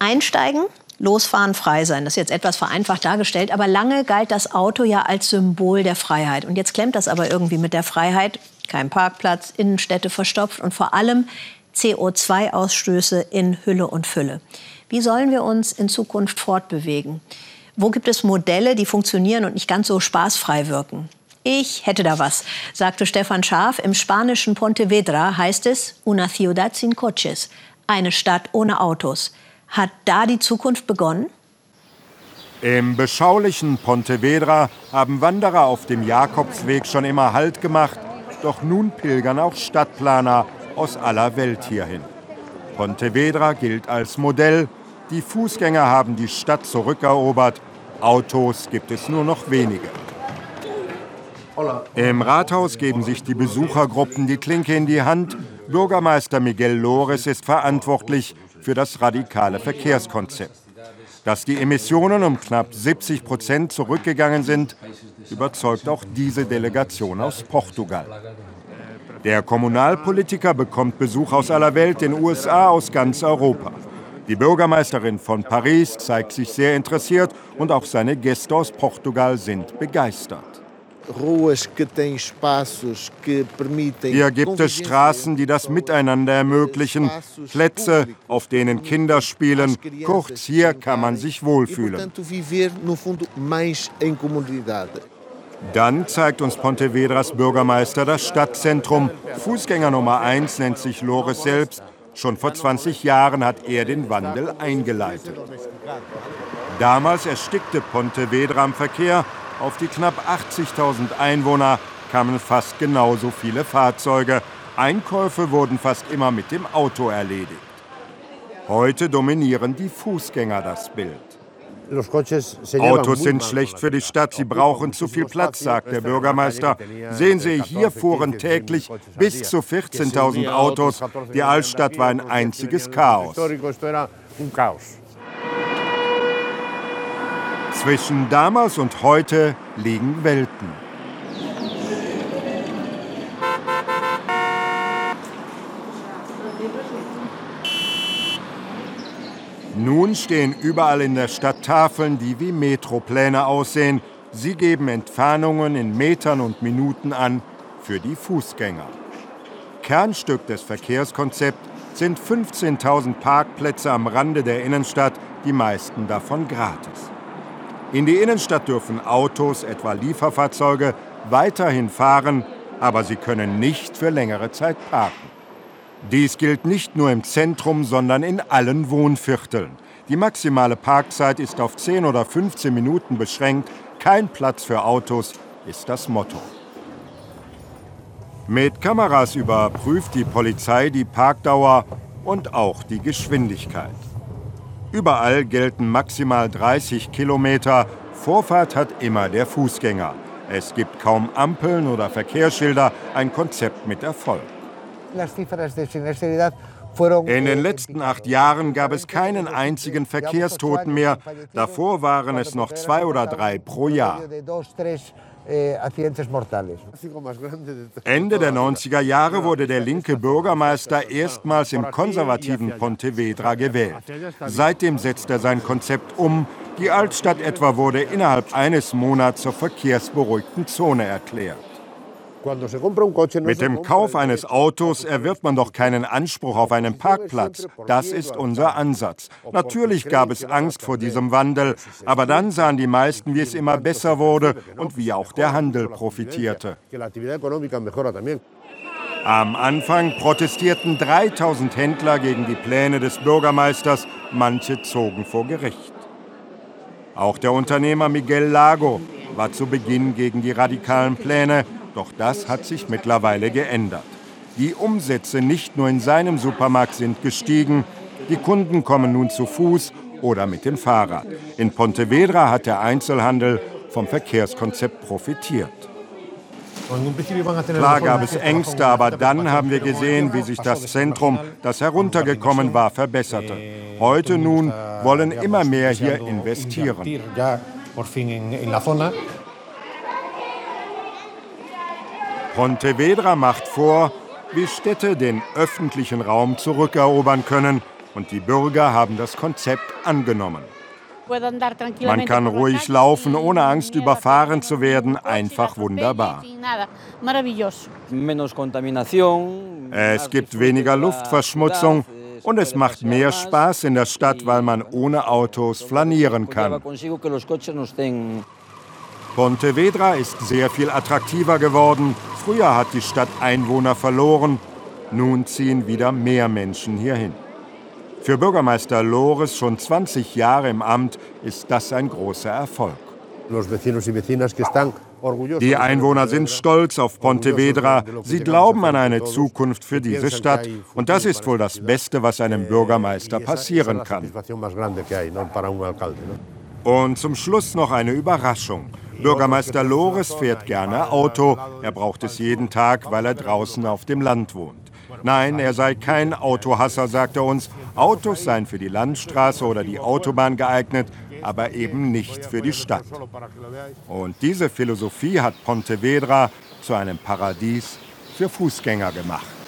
Einsteigen, losfahren, frei sein. Das ist jetzt etwas vereinfacht dargestellt, aber lange galt das Auto ja als Symbol der Freiheit. Und jetzt klemmt das aber irgendwie mit der Freiheit. Kein Parkplatz, Innenstädte verstopft und vor allem CO2-Ausstöße in Hülle und Fülle. Wie sollen wir uns in Zukunft fortbewegen? Wo gibt es Modelle, die funktionieren und nicht ganz so spaßfrei wirken? Ich hätte da was, sagte Stefan Scharf. Im spanischen Pontevedra heißt es Una ciudad sin coches, eine Stadt ohne Autos. Hat da die Zukunft begonnen? Im beschaulichen Pontevedra haben Wanderer auf dem Jakobsweg schon immer Halt gemacht, doch nun pilgern auch Stadtplaner aus aller Welt hierhin. Pontevedra gilt als Modell, die Fußgänger haben die Stadt zurückerobert, Autos gibt es nur noch wenige. Im Rathaus geben sich die Besuchergruppen die Klinke in die Hand. Bürgermeister Miguel Lores ist verantwortlich für das radikale Verkehrskonzept. Dass die Emissionen um knapp 70 Prozent zurückgegangen sind, überzeugt auch diese Delegation aus Portugal. Der Kommunalpolitiker bekommt Besuch aus aller Welt, den USA, aus ganz Europa. Die Bürgermeisterin von Paris zeigt sich sehr interessiert und auch seine Gäste aus Portugal sind begeistert. Hier gibt es Straßen, die das Miteinander ermöglichen, Plätze, auf denen Kinder spielen. Kurz, hier kann man sich wohlfühlen. Dann zeigt uns Pontevedras Bürgermeister das Stadtzentrum. Fußgänger Nummer 1 nennt sich Lores selbst. Schon vor 20 Jahren hat er den Wandel eingeleitet. Damals erstickte Pontevedra im Verkehr auf die knapp 80.000 Einwohner kamen fast genauso viele Fahrzeuge. Einkäufe wurden fast immer mit dem Auto erledigt. Heute dominieren die Fußgänger das Bild. Autos sind schlecht für die Stadt, sie brauchen zu viel Platz, sagt der Bürgermeister. Sehen Sie, hier fuhren täglich bis zu 14.000 Autos. Die Altstadt war ein einziges Chaos. Zwischen damals und heute liegen Welten. Nun stehen überall in der Stadt Tafeln, die wie Metropläne aussehen. Sie geben Entfernungen in Metern und Minuten an für die Fußgänger. Kernstück des Verkehrskonzepts sind 15.000 Parkplätze am Rande der Innenstadt, die meisten davon gratis. In die Innenstadt dürfen Autos, etwa Lieferfahrzeuge, weiterhin fahren, aber sie können nicht für längere Zeit parken. Dies gilt nicht nur im Zentrum, sondern in allen Wohnvierteln. Die maximale Parkzeit ist auf 10 oder 15 Minuten beschränkt. Kein Platz für Autos ist das Motto. Mit Kameras überprüft die Polizei die Parkdauer und auch die Geschwindigkeit. Überall gelten maximal 30 Kilometer. Vorfahrt hat immer der Fußgänger. Es gibt kaum Ampeln oder Verkehrsschilder, ein Konzept mit Erfolg. In den letzten acht Jahren gab es keinen einzigen Verkehrstoten mehr. Davor waren es noch zwei oder drei pro Jahr. Eh, Ende der 90er Jahre wurde der linke Bürgermeister erstmals im konservativen Pontevedra gewählt. Seitdem setzt er sein Konzept um. Die Altstadt etwa wurde innerhalb eines Monats zur verkehrsberuhigten Zone erklärt. Mit dem Kauf eines Autos erwirbt man doch keinen Anspruch auf einen Parkplatz. Das ist unser Ansatz. Natürlich gab es Angst vor diesem Wandel, aber dann sahen die meisten, wie es immer besser wurde und wie auch der Handel profitierte. Am Anfang protestierten 3000 Händler gegen die Pläne des Bürgermeisters, manche zogen vor Gericht. Auch der Unternehmer Miguel Lago war zu Beginn gegen die radikalen Pläne, doch das hat sich mittlerweile geändert. Die Umsätze nicht nur in seinem Supermarkt sind gestiegen, die Kunden kommen nun zu Fuß oder mit dem Fahrrad. In Pontevedra hat der Einzelhandel vom Verkehrskonzept profitiert. Klar gab es Ängste, aber dann haben wir gesehen, wie sich das Zentrum, das heruntergekommen war, verbesserte. Heute nun wollen immer mehr hier investieren. Pontevedra macht vor, wie Städte den öffentlichen Raum zurückerobern können. und die Bürger haben das Konzept angenommen. Man kann ruhig laufen, ohne Angst überfahren zu werden. Einfach wunderbar. Es gibt weniger Luftverschmutzung und es macht mehr Spaß in der Stadt, weil man ohne Autos flanieren kann. Pontevedra ist sehr viel attraktiver geworden. Früher hat die Stadt Einwohner verloren. Nun ziehen wieder mehr Menschen hierhin. Für Bürgermeister Lores, schon 20 Jahre im Amt, ist das ein großer Erfolg. Die Einwohner sind stolz auf Pontevedra. Sie glauben an eine Zukunft für diese Stadt. Und das ist wohl das Beste, was einem Bürgermeister passieren kann. Und zum Schluss noch eine Überraschung. Bürgermeister Lores fährt gerne Auto. Er braucht es jeden Tag, weil er draußen auf dem Land wohnt. Nein, er sei kein Autohasser, sagt er uns. Autos seien für die Landstraße oder die Autobahn geeignet, aber eben nicht für die Stadt. Und diese Philosophie hat Pontevedra zu einem Paradies für Fußgänger gemacht.